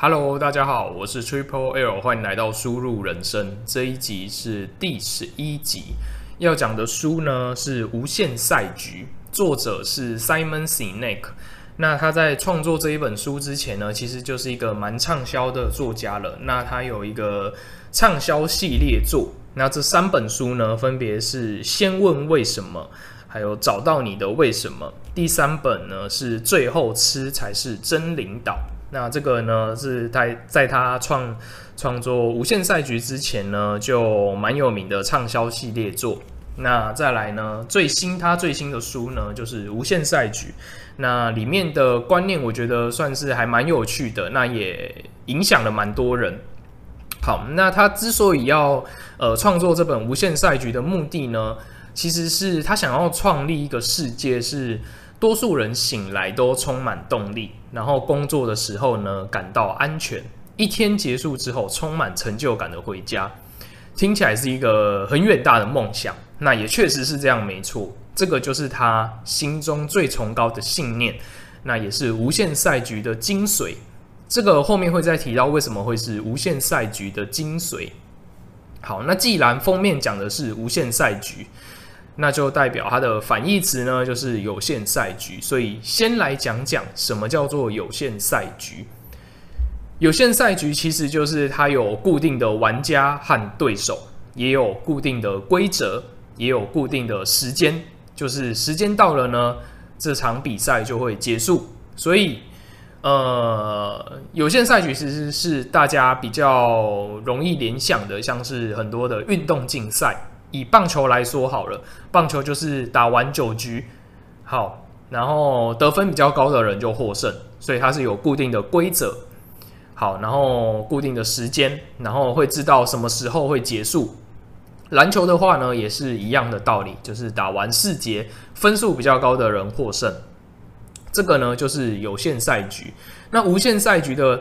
Hello，大家好，我是 Triple L，欢迎来到输入人生。这一集是第十一集，要讲的书呢是《无限赛局》，作者是 Simon Sinek。那他在创作这一本书之前呢，其实就是一个蛮畅销的作家了。那他有一个畅销系列作，那这三本书呢，分别是《先问为什么》，还有《找到你的为什么》。第三本呢是《最后吃才是真领导》。那这个呢，是他在他创创作《无限赛局》之前呢，就蛮有名的畅销系列作。那再来呢，最新他最新的书呢，就是《无限赛局》。那里面的观念，我觉得算是还蛮有趣的，那也影响了蛮多人。好，那他之所以要呃创作这本《无限赛局》的目的呢，其实是他想要创立一个世界是。多数人醒来都充满动力，然后工作的时候呢，感到安全。一天结束之后，充满成就感的回家，听起来是一个很远大的梦想。那也确实是这样，没错。这个就是他心中最崇高的信念，那也是无限赛局的精髓。这个后面会再提到为什么会是无限赛局的精髓。好，那既然封面讲的是无限赛局。那就代表它的反义词呢，就是有限赛局。所以先来讲讲什么叫做有限赛局。有限赛局其实就是它有固定的玩家和对手，也有固定的规则，也有固定的时间。就是时间到了呢，这场比赛就会结束。所以，呃，有限赛局其实是大家比较容易联想的，像是很多的运动竞赛。以棒球来说好了，棒球就是打完九局，好，然后得分比较高的人就获胜，所以它是有固定的规则，好，然后固定的时间，然后会知道什么时候会结束。篮球的话呢，也是一样的道理，就是打完四节，分数比较高的人获胜。这个呢，就是有限赛局。那无限赛局的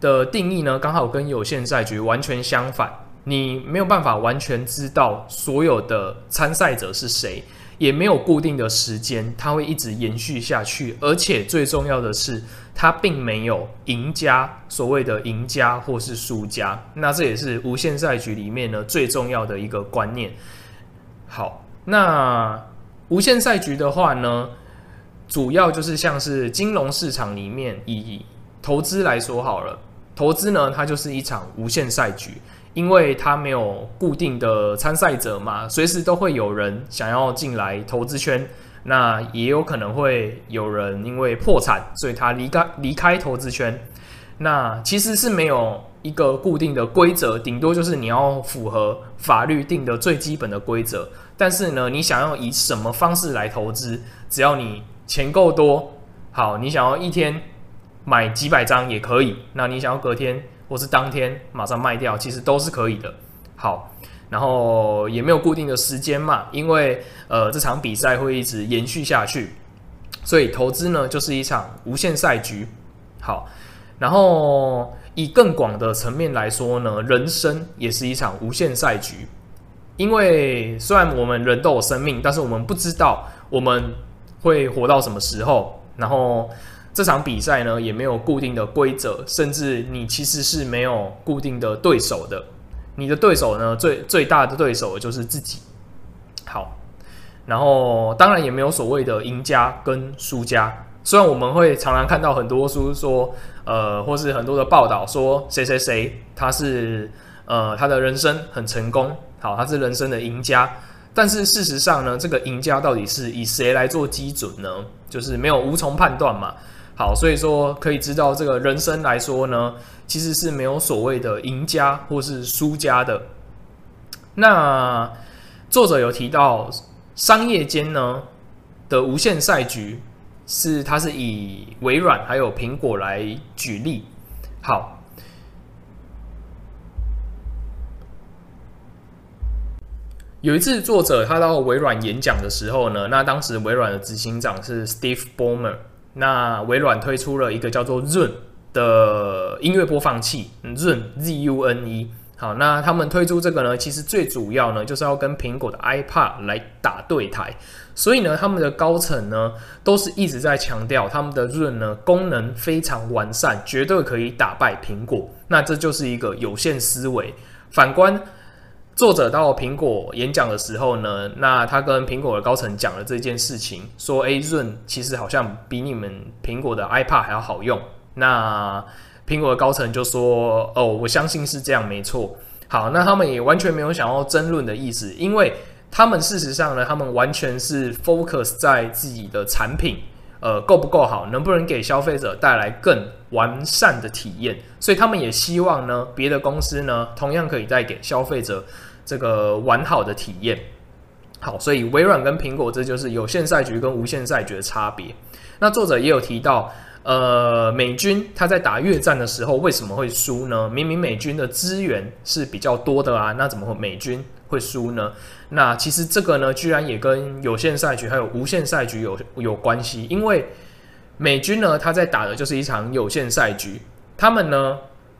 的定义呢，刚好跟有限赛局完全相反。你没有办法完全知道所有的参赛者是谁，也没有固定的时间，它会一直延续下去。而且最重要的是，它并没有赢家，所谓的赢家或是输家。那这也是无限赛局里面呢最重要的一个观念。好，那无限赛局的话呢，主要就是像是金融市场里面以投资来说好了，投资呢它就是一场无限赛局。因为它没有固定的参赛者嘛，随时都会有人想要进来投资圈，那也有可能会有人因为破产，所以他离开离开投资圈。那其实是没有一个固定的规则，顶多就是你要符合法律定的最基本的规则。但是呢，你想要以什么方式来投资，只要你钱够多，好，你想要一天买几百张也可以。那你想要隔天，或是当天马上卖掉，其实都是可以的。好，然后也没有固定的时间嘛，因为呃这场比赛会一直延续下去，所以投资呢就是一场无限赛局。好，然后以更广的层面来说呢，人生也是一场无限赛局。因为虽然我们人都有生命，但是我们不知道我们会活到什么时候，然后。这场比赛呢，也没有固定的规则，甚至你其实是没有固定的对手的。你的对手呢，最最大的对手就是自己。好，然后当然也没有所谓的赢家跟输家。虽然我们会常常看到很多书说，呃，或是很多的报道说谁谁谁他是呃他的人生很成功，好，他是人生的赢家。但是事实上呢，这个赢家到底是以谁来做基准呢？就是没有无从判断嘛。好，所以说可以知道，这个人生来说呢，其实是没有所谓的赢家或是输家的。那作者有提到，商业间呢的无限赛局是，他是以微软还有苹果来举例。好，有一次作者他到微软演讲的时候呢，那当时微软的执行长是 Steve Ballmer。那微软推出了一个叫做 Zune 的音乐播放器，Zune Z U N E。好，那他们推出这个呢，其实最主要呢就是要跟苹果的 iPad 来打对台，所以呢，他们的高层呢都是一直在强调他们的润呢功能非常完善，绝对可以打败苹果。那这就是一个有限思维。反观作者到苹果演讲的时候呢，那他跟苹果的高层讲了这件事情，说：“哎，润其实好像比你们苹果的 iPad 还要好用。”那苹果的高层就说：“哦，我相信是这样，没错。好，那他们也完全没有想要争论的意思，因为他们事实上呢，他们完全是 focus 在自己的产品，呃，够不够好，能不能给消费者带来更完善的体验。所以他们也希望呢，别的公司呢，同样可以带给消费者这个完好的体验。好，所以微软跟苹果这就是有线赛局跟无线赛局的差别。那作者也有提到。”呃，美军他在打越战的时候为什么会输呢？明明美军的资源是比较多的啊，那怎么会美军会输呢？那其实这个呢，居然也跟有线赛局还有无线赛局有有关系。因为美军呢，他在打的就是一场有线赛局，他们呢，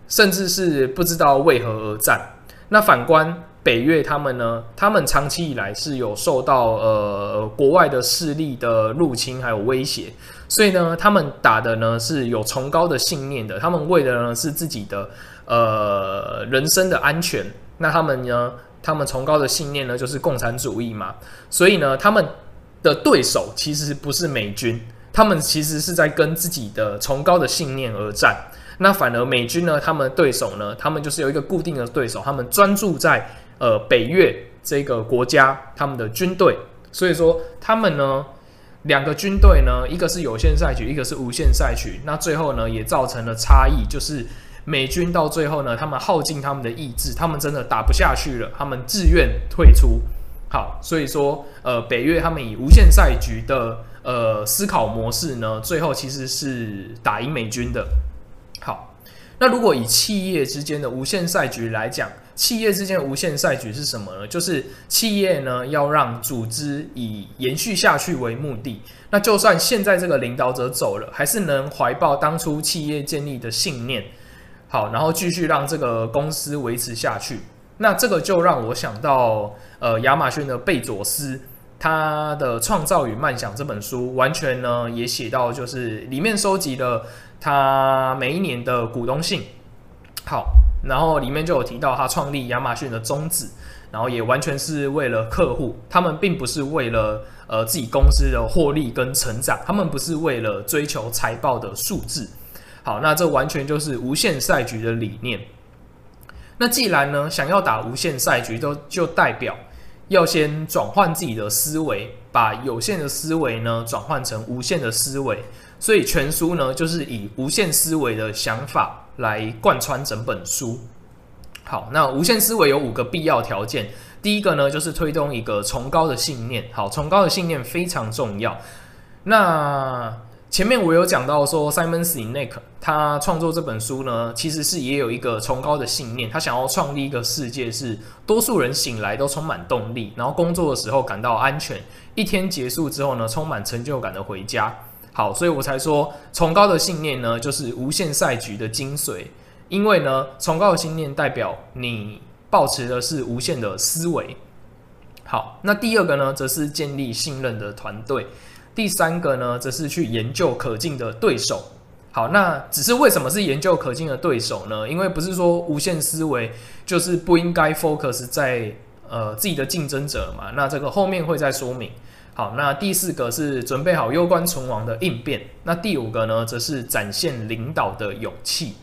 甚至是不知道为何而战。那反观北越，他们呢，他们长期以来是有受到呃国外的势力的入侵还有威胁。所以呢，他们打的呢是有崇高的信念的，他们为的呢是自己的呃人身的安全。那他们呢，他们崇高的信念呢就是共产主义嘛。所以呢，他们的对手其实不是美军，他们其实是在跟自己的崇高的信念而战。那反而美军呢，他们对手呢，他们就是有一个固定的对手，他们专注在呃北越这个国家他们的军队。所以说他们呢。两个军队呢，一个是有限赛局，一个是无限赛局。那最后呢，也造成了差异，就是美军到最后呢，他们耗尽他们的意志，他们真的打不下去了，他们自愿退出。好，所以说，呃，北越他们以无限赛局的呃思考模式呢，最后其实是打赢美军的。好，那如果以企业之间的无限赛局来讲，企业之间的无限赛局是什么呢？就是企业呢要让组织以延续下去为目的。那就算现在这个领导者走了，还是能怀抱当初企业建立的信念，好，然后继续让这个公司维持下去。那这个就让我想到，呃，亚马逊的贝佐斯，他的《创造与梦想》这本书，完全呢也写到，就是里面收集了他每一年的股东信。好。然后里面就有提到他创立亚马逊的宗旨，然后也完全是为了客户，他们并不是为了呃自己公司的获利跟成长，他们不是为了追求财报的数字。好，那这完全就是无限赛局的理念。那既然呢想要打无限赛局，都就代表要先转换自己的思维，把有限的思维呢转换成无限的思维。所以全书呢就是以无限思维的想法。来贯穿整本书。好，那无限思维有五个必要条件。第一个呢，就是推动一个崇高的信念。好，崇高的信念非常重要。那前面我有讲到说，Simon Sinek 他创作这本书呢，其实是也有一个崇高的信念。他想要创立一个世界，是多数人醒来都充满动力，然后工作的时候感到安全，一天结束之后呢，充满成就感的回家。好，所以我才说崇高的信念呢，就是无限赛局的精髓。因为呢，崇高的信念代表你保持的是无限的思维。好，那第二个呢，则是建立信任的团队。第三个呢，则是去研究可敬的对手。好，那只是为什么是研究可敬的对手呢？因为不是说无限思维就是不应该 focus 在呃自己的竞争者嘛。那这个后面会再说明。好，那第四个是准备好攸关存亡的应变。那第五个呢，则是展现领导的勇气。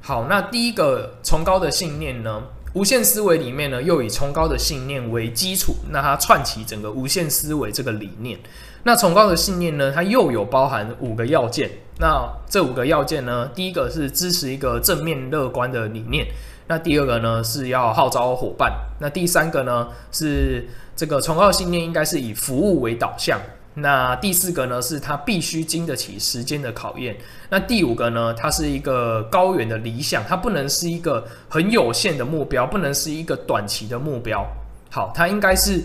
好，那第一个崇高的信念呢，无限思维里面呢，又以崇高的信念为基础，那它串起整个无限思维这个理念。那崇高的信念呢，它又有包含五个要件。那这五个要件呢，第一个是支持一个正面乐观的理念。那第二个呢，是要号召伙伴。那第三个呢，是这个崇高的信念应该是以服务为导向。那第四个呢，是它必须经得起时间的考验。那第五个呢，它是一个高远的理想，它不能是一个很有限的目标，不能是一个短期的目标。好，它应该是，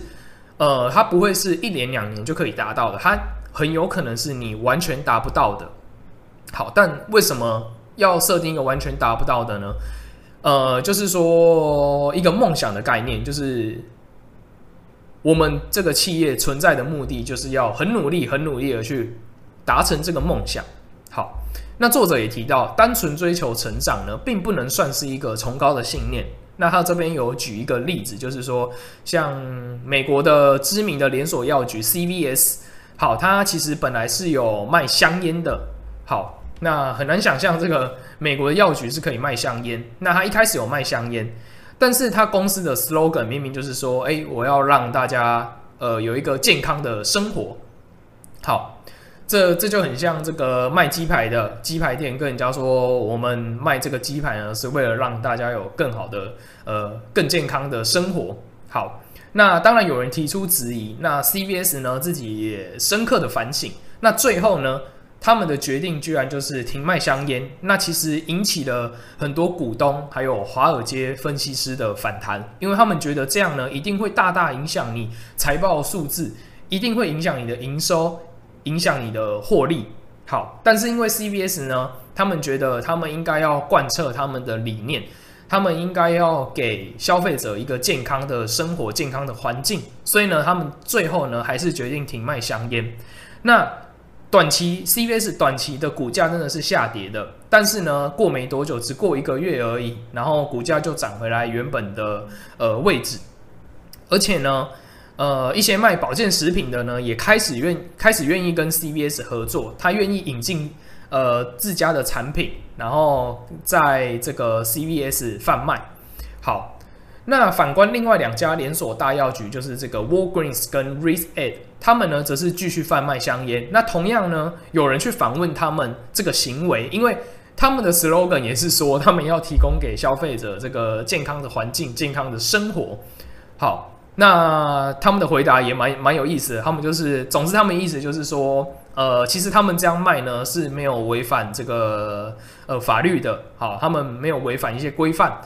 呃，它不会是一年两年就可以达到的，它很有可能是你完全达不到的。好，但为什么要设定一个完全达不到的呢？呃，就是说一个梦想的概念，就是我们这个企业存在的目的，就是要很努力、很努力的去达成这个梦想。好，那作者也提到，单纯追求成长呢，并不能算是一个崇高的信念。那他这边有举一个例子，就是说，像美国的知名的连锁药局 CVS，好，它其实本来是有卖香烟的。好，那很难想象这个美国的药局是可以卖香烟。那他一开始有卖香烟，但是他公司的 slogan 明明就是说，哎、我要让大家呃有一个健康的生活。好。这这就很像这个卖鸡排的鸡排店跟人家说，我们卖这个鸡排呢，是为了让大家有更好的呃更健康的生活。好，那当然有人提出质疑，那 CVS 呢自己也深刻的反省，那最后呢，他们的决定居然就是停卖香烟，那其实引起了很多股东还有华尔街分析师的反弹，因为他们觉得这样呢一定会大大影响你财报数字，一定会影响你的营收。影响你的获利，好，但是因为 CVS 呢，他们觉得他们应该要贯彻他们的理念，他们应该要给消费者一个健康的生活、健康的环境，所以呢，他们最后呢还是决定停卖香烟。那短期 CVS 短期的股价真的是下跌的，但是呢，过没多久，只过一个月而已，然后股价就涨回来原本的呃位置，而且呢。呃，一些卖保健食品的呢，也开始愿开始愿意跟 CVS 合作，他愿意引进呃自家的产品，然后在这个 CVS 贩卖。好，那反观另外两家连锁大药局，就是这个 Walgreens 跟 Rite Aid，他们呢则是继续贩卖香烟。那同样呢，有人去访问他们这个行为，因为他们的 slogan 也是说，他们要提供给消费者这个健康的环境、健康的生活。好。那他们的回答也蛮蛮有意思，他们就是，总之他们意思就是说，呃，其实他们这样卖呢是没有违反这个呃法律的，好，他们没有违反一些规范。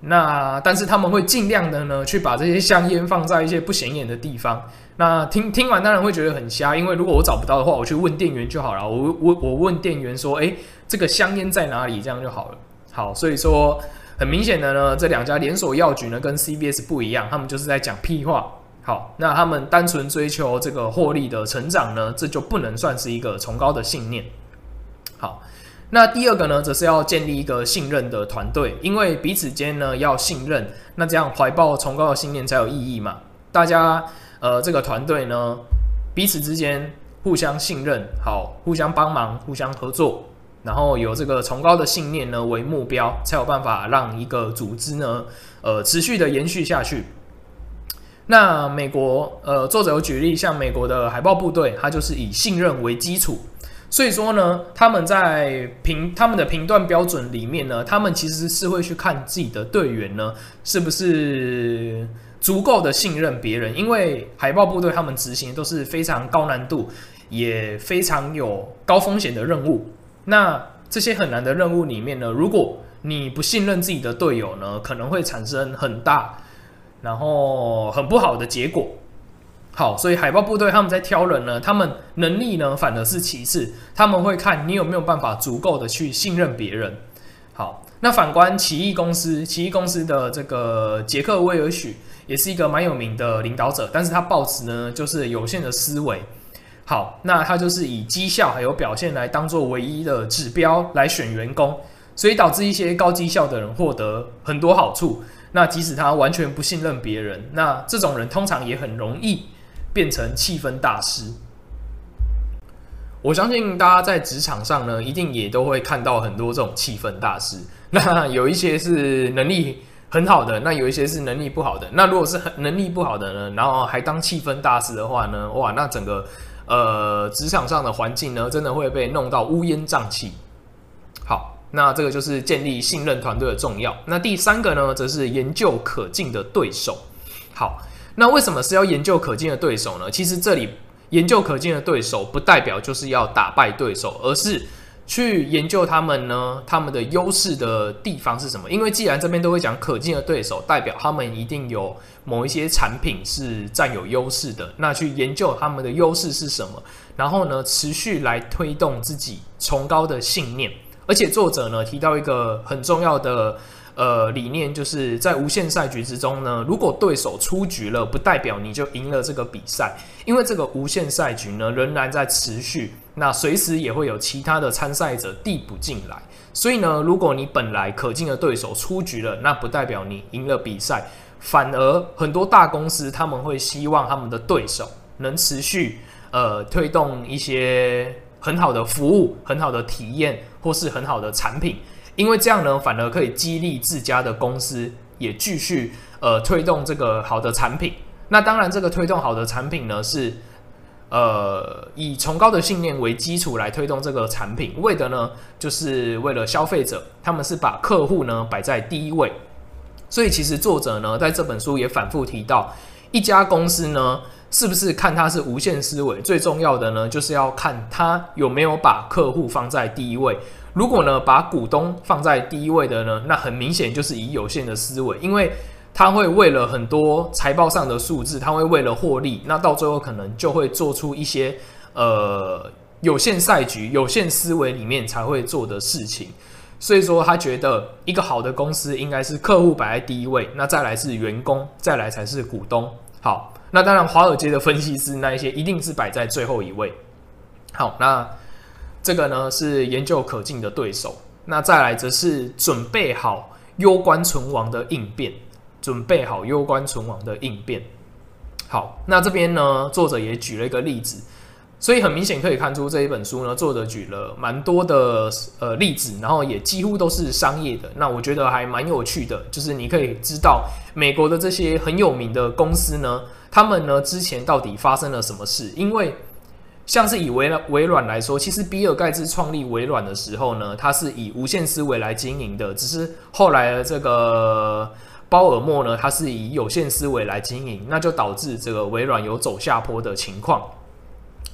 那但是他们会尽量的呢去把这些香烟放在一些不显眼的地方。那听听完当然会觉得很瞎，因为如果我找不到的话，我去问店员就好了。我我我问店员说，诶，这个香烟在哪里？这样就好了。好，所以说。很明显的呢，这两家连锁药局呢跟 CVS 不一样，他们就是在讲屁话。好，那他们单纯追求这个获利的成长呢，这就不能算是一个崇高的信念。好，那第二个呢，则是要建立一个信任的团队，因为彼此间呢要信任，那这样怀抱崇高的信念才有意义嘛。大家呃这个团队呢彼此之间互相信任，好，互相帮忙，互相合作。然后有这个崇高的信念呢为目标，才有办法让一个组织呢，呃，持续的延续下去。那美国，呃，作者有举例，像美国的海豹部队，它就是以信任为基础，所以说呢，他们在评他们的评断标准里面呢，他们其实是会去看自己的队员呢，是不是足够的信任别人，因为海豹部队他们执行都是非常高难度，也非常有高风险的任务。那这些很难的任务里面呢，如果你不信任自己的队友呢，可能会产生很大，然后很不好的结果。好，所以海豹部队他们在挑人呢，他们能力呢反而是其次，他们会看你有没有办法足够的去信任别人。好，那反观奇异公司，奇异公司的这个杰克威尔许也是一个蛮有名的领导者，但是他抱持呢就是有限的思维。好，那他就是以绩效还有表现来当做唯一的指标来选员工，所以导致一些高绩效的人获得很多好处。那即使他完全不信任别人，那这种人通常也很容易变成气氛大师。我相信大家在职场上呢，一定也都会看到很多这种气氛大师。那有一些是能力很好的，那有一些是能力不好的。那如果是很能力不好的呢，然后还当气氛大师的话呢，哇，那整个。呃，职场上的环境呢，真的会被弄到乌烟瘴气。好，那这个就是建立信任团队的重要。那第三个呢，则是研究可敬的对手。好，那为什么是要研究可敬的对手呢？其实这里研究可敬的对手，不代表就是要打败对手，而是。去研究他们呢，他们的优势的地方是什么？因为既然这边都会讲可敬的对手，代表他们一定有某一些产品是占有优势的。那去研究他们的优势是什么，然后呢，持续来推动自己崇高的信念。而且作者呢提到一个很重要的呃理念，就是在无限赛局之中呢，如果对手出局了，不代表你就赢了这个比赛，因为这个无限赛局呢仍然在持续，那随时也会有其他的参赛者递补进来。所以呢，如果你本来可敬的对手出局了，那不代表你赢了比赛，反而很多大公司他们会希望他们的对手能持续呃推动一些很好的服务、很好的体验或是很好的产品。因为这样呢，反而可以激励自家的公司也继续呃推动这个好的产品。那当然，这个推动好的产品呢，是呃以崇高的信念为基础来推动这个产品，为的呢就是为了消费者，他们是把客户呢摆在第一位。所以其实作者呢在这本书也反复提到，一家公司呢是不是看它是无限思维，最重要的呢就是要看它有没有把客户放在第一位。如果呢，把股东放在第一位的呢，那很明显就是以有限的思维，因为他会为了很多财报上的数字，他会为了获利，那到最后可能就会做出一些呃有限赛局、有限思维里面才会做的事情。所以说，他觉得一个好的公司应该是客户摆在第一位，那再来是员工，再来才是股东。好，那当然华尔街的分析师那一些一定是摆在最后一位。好，那。这个呢是研究可敬的对手，那再来则是准备好攸关存亡的应变，准备好攸关存亡的应变。好，那这边呢，作者也举了一个例子，所以很明显可以看出这一本书呢，作者举了蛮多的呃例子，然后也几乎都是商业的。那我觉得还蛮有趣的，就是你可以知道美国的这些很有名的公司呢，他们呢之前到底发生了什么事，因为。像是以微软微软来说，其实比尔盖茨创立微软的时候呢，他是以无限思维来经营的。只是后来的这个鲍尔默呢，他是以有限思维来经营，那就导致这个微软有走下坡的情况。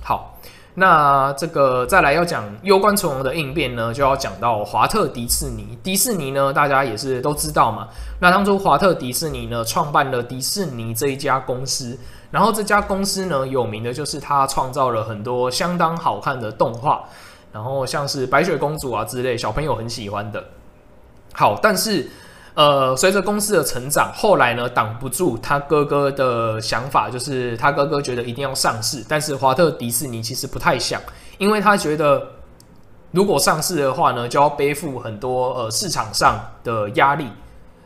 好，那这个再来要讲攸关存亡的应变呢，就要讲到华特迪士尼。迪士尼呢，大家也是都知道嘛。那当初华特迪士尼呢，创办了迪士尼这一家公司。然后这家公司呢，有名的就是他创造了很多相当好看的动画，然后像是白雪公主啊之类，小朋友很喜欢的。好，但是呃，随着公司的成长，后来呢，挡不住他哥哥的想法，就是他哥哥觉得一定要上市，但是华特迪士尼其实不太想，因为他觉得如果上市的话呢，就要背负很多呃市场上的压力。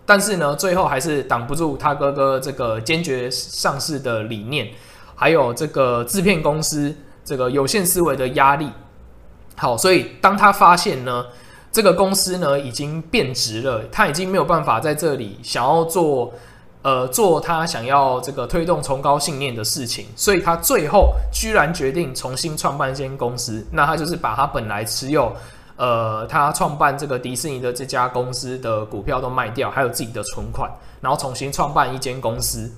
但是呢，最后还是挡不住他哥哥这个坚决上市的理念，还有这个制片公司这个有限思维的压力。好，所以当他发现呢，这个公司呢已经变质了，他已经没有办法在这里想要做呃做他想要这个推动崇高信念的事情，所以他最后居然决定重新创办一间公司。那他就是把他本来持有。呃，他创办这个迪士尼的这家公司的股票都卖掉，还有自己的存款，然后重新创办一间公司。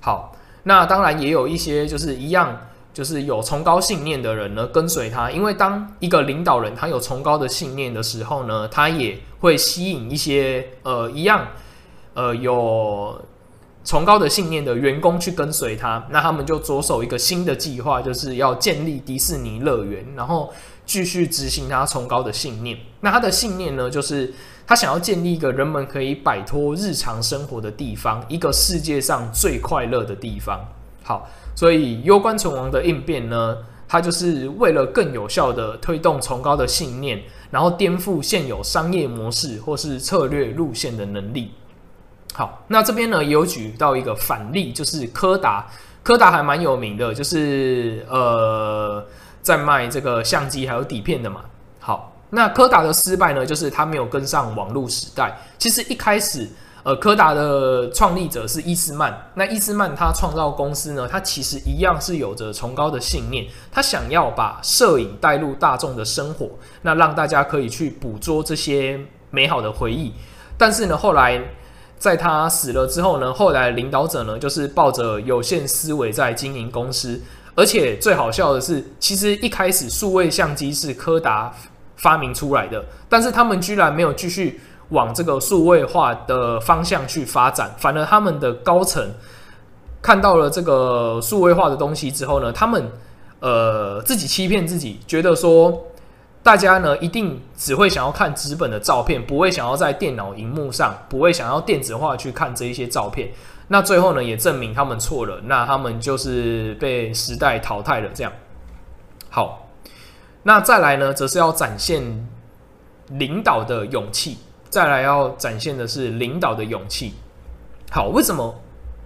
好，那当然也有一些就是一样，就是有崇高信念的人呢跟随他，因为当一个领导人他有崇高的信念的时候呢，他也会吸引一些呃一样呃有崇高的信念的员工去跟随他，那他们就着手一个新的计划，就是要建立迪士尼乐园，然后。继续执行他崇高的信念。那他的信念呢，就是他想要建立一个人们可以摆脱日常生活的地方，一个世界上最快乐的地方。好，所以攸关存亡的应变呢，它就是为了更有效地推动崇高的信念，然后颠覆现有商业模式或是策略路线的能力。好，那这边呢也有举到一个反例，就是柯达。柯达还蛮有名的，就是呃。在卖这个相机还有底片的嘛。好，那柯达的失败呢，就是他没有跟上网络时代。其实一开始，呃，柯达的创立者是伊斯曼。那伊斯曼他创造公司呢，他其实一样是有着崇高的信念，他想要把摄影带入大众的生活，那让大家可以去捕捉这些美好的回忆。但是呢，后来在他死了之后呢，后来领导者呢，就是抱着有限思维在经营公司。而且最好笑的是，其实一开始数位相机是柯达发明出来的，但是他们居然没有继续往这个数位化的方向去发展，反而他们的高层看到了这个数位化的东西之后呢，他们呃自己欺骗自己，觉得说大家呢一定只会想要看纸本的照片，不会想要在电脑荧幕上，不会想要电子化去看这一些照片。那最后呢，也证明他们错了，那他们就是被时代淘汰了。这样，好，那再来呢，则是要展现领导的勇气。再来要展现的是领导的勇气。好，为什么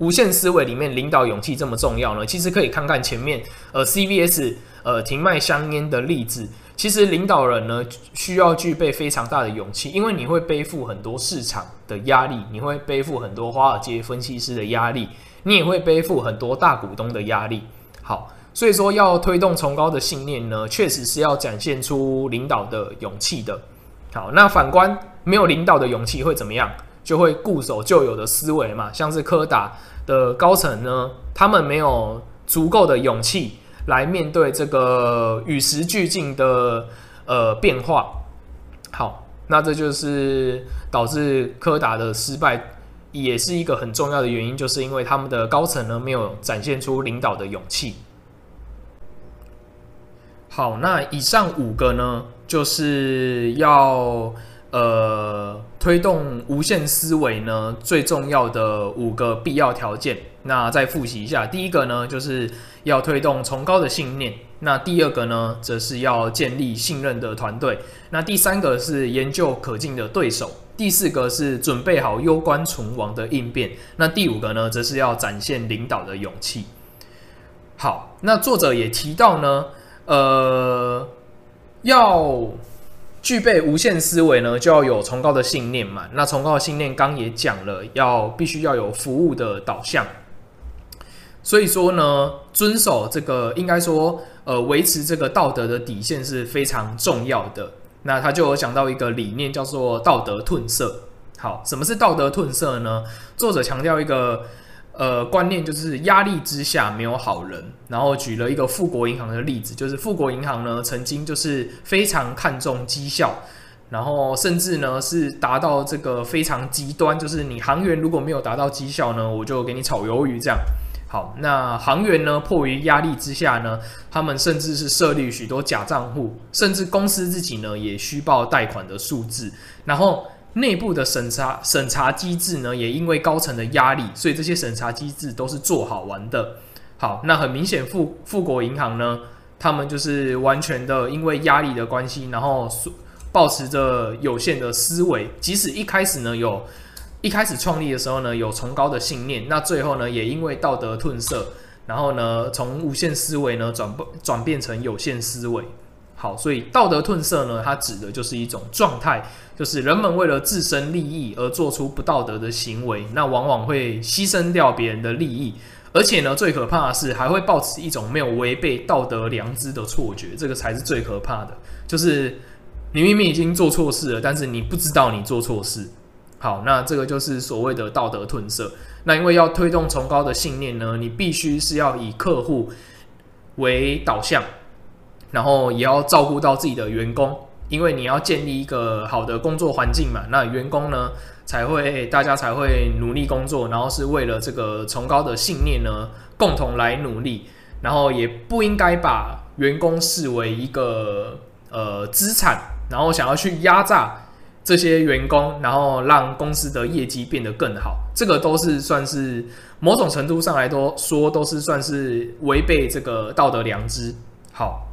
无限思维里面领导勇气这么重要呢？其实可以看看前面呃 CVS 呃停卖香烟的例子。其实领导人呢需要具备非常大的勇气，因为你会背负很多市场的压力，你会背负很多华尔街分析师的压力，你也会背负很多大股东的压力。好，所以说要推动崇高的信念呢，确实是要展现出领导的勇气的。好，那反观没有领导的勇气会怎么样？就会固守旧有的思维嘛。像是柯达的高层呢，他们没有足够的勇气来面对这个与时俱进的呃变化。好，那这就是导致柯达的失败，也是一个很重要的原因，就是因为他们的高层呢没有展现出领导的勇气。好，那以上五个呢，就是要呃推动无限思维呢最重要的五个必要条件。那再复习一下，第一个呢，就是要推动崇高的信念；那第二个呢，则是要建立信任的团队；那第三个是研究可敬的对手；第四个是准备好攸关存亡的应变；那第五个呢，则是要展现领导的勇气。好，那作者也提到呢。呃，要具备无限思维呢，就要有崇高的信念嘛。那崇高的信念，刚也讲了，要必须要有服务的导向。所以说呢，遵守这个，应该说，呃，维持这个道德的底线是非常重要的。那他就有讲到一个理念，叫做道德褪色。好，什么是道德褪色呢？作者强调一个。呃，观念就是压力之下没有好人。然后举了一个富国银行的例子，就是富国银行呢曾经就是非常看重绩效，然后甚至呢是达到这个非常极端，就是你行员如果没有达到绩效呢，我就给你炒鱿鱼这样。好，那行员呢迫于压力之下呢，他们甚至是设立许多假账户，甚至公司自己呢也虚报贷款的数字，然后。内部的审查审查机制呢，也因为高层的压力，所以这些审查机制都是做好玩的。好，那很明显富富国银行呢，他们就是完全的因为压力的关系，然后抱持着有限的思维，即使一开始呢有，一开始创立的时候呢有崇高的信念，那最后呢也因为道德褪色，然后呢从无限思维呢转转变成有限思维。好，所以道德褪色呢，它指的就是一种状态，就是人们为了自身利益而做出不道德的行为，那往往会牺牲掉别人的利益，而且呢，最可怕的是还会抱持一种没有违背道德良知的错觉，这个才是最可怕的。就是你明明已经做错事了，但是你不知道你做错事。好，那这个就是所谓的道德褪色。那因为要推动崇高的信念呢，你必须是要以客户为导向。然后也要照顾到自己的员工，因为你要建立一个好的工作环境嘛，那员工呢才会大家才会努力工作，然后是为了这个崇高的信念呢共同来努力，然后也不应该把员工视为一个呃资产，然后想要去压榨这些员工，然后让公司的业绩变得更好，这个都是算是某种程度上来都说都是算是违背这个道德良知。好。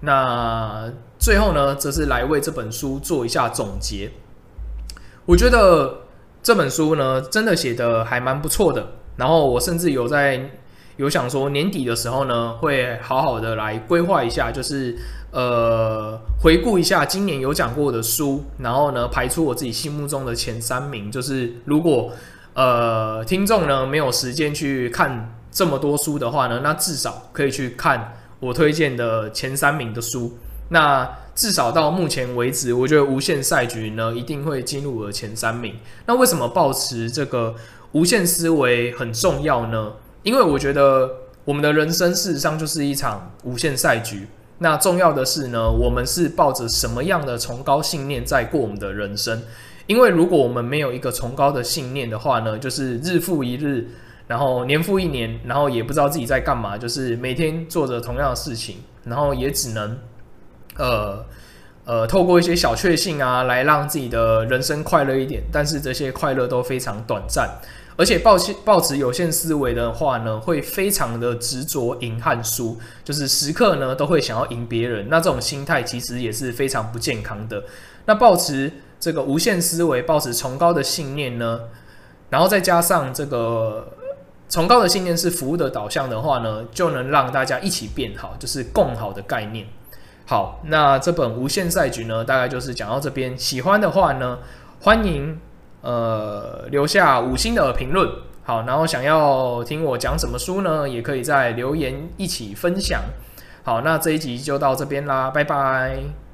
那最后呢，则是来为这本书做一下总结。我觉得这本书呢，真的写的还蛮不错的。然后我甚至有在有想说，年底的时候呢，会好好的来规划一下，就是呃，回顾一下今年有讲过的书，然后呢，排出我自己心目中的前三名。就是如果呃听众呢没有时间去看这么多书的话呢，那至少可以去看。我推荐的前三名的书，那至少到目前为止，我觉得《无限赛局》呢一定会进入我前三名。那为什么保持这个无限思维很重要呢？因为我觉得我们的人生事实上就是一场无限赛局。那重要的是呢，我们是抱着什么样的崇高信念在过我们的人生？因为如果我们没有一个崇高的信念的话呢，就是日复一日。然后年复一年，然后也不知道自己在干嘛，就是每天做着同样的事情，然后也只能呃呃，透过一些小确幸啊，来让自己的人生快乐一点。但是这些快乐都非常短暂，而且抱抱持有限思维的话呢，会非常的执着赢和输，就是时刻呢都会想要赢别人。那这种心态其实也是非常不健康的。那抱持这个无限思维，抱持崇高的信念呢，然后再加上这个。崇高的信念是服务的导向的话呢，就能让大家一起变好，就是共好的概念。好，那这本无限赛局呢，大概就是讲到这边。喜欢的话呢，欢迎呃留下五星的评论。好，然后想要听我讲什么书呢，也可以在留言一起分享。好，那这一集就到这边啦，拜拜。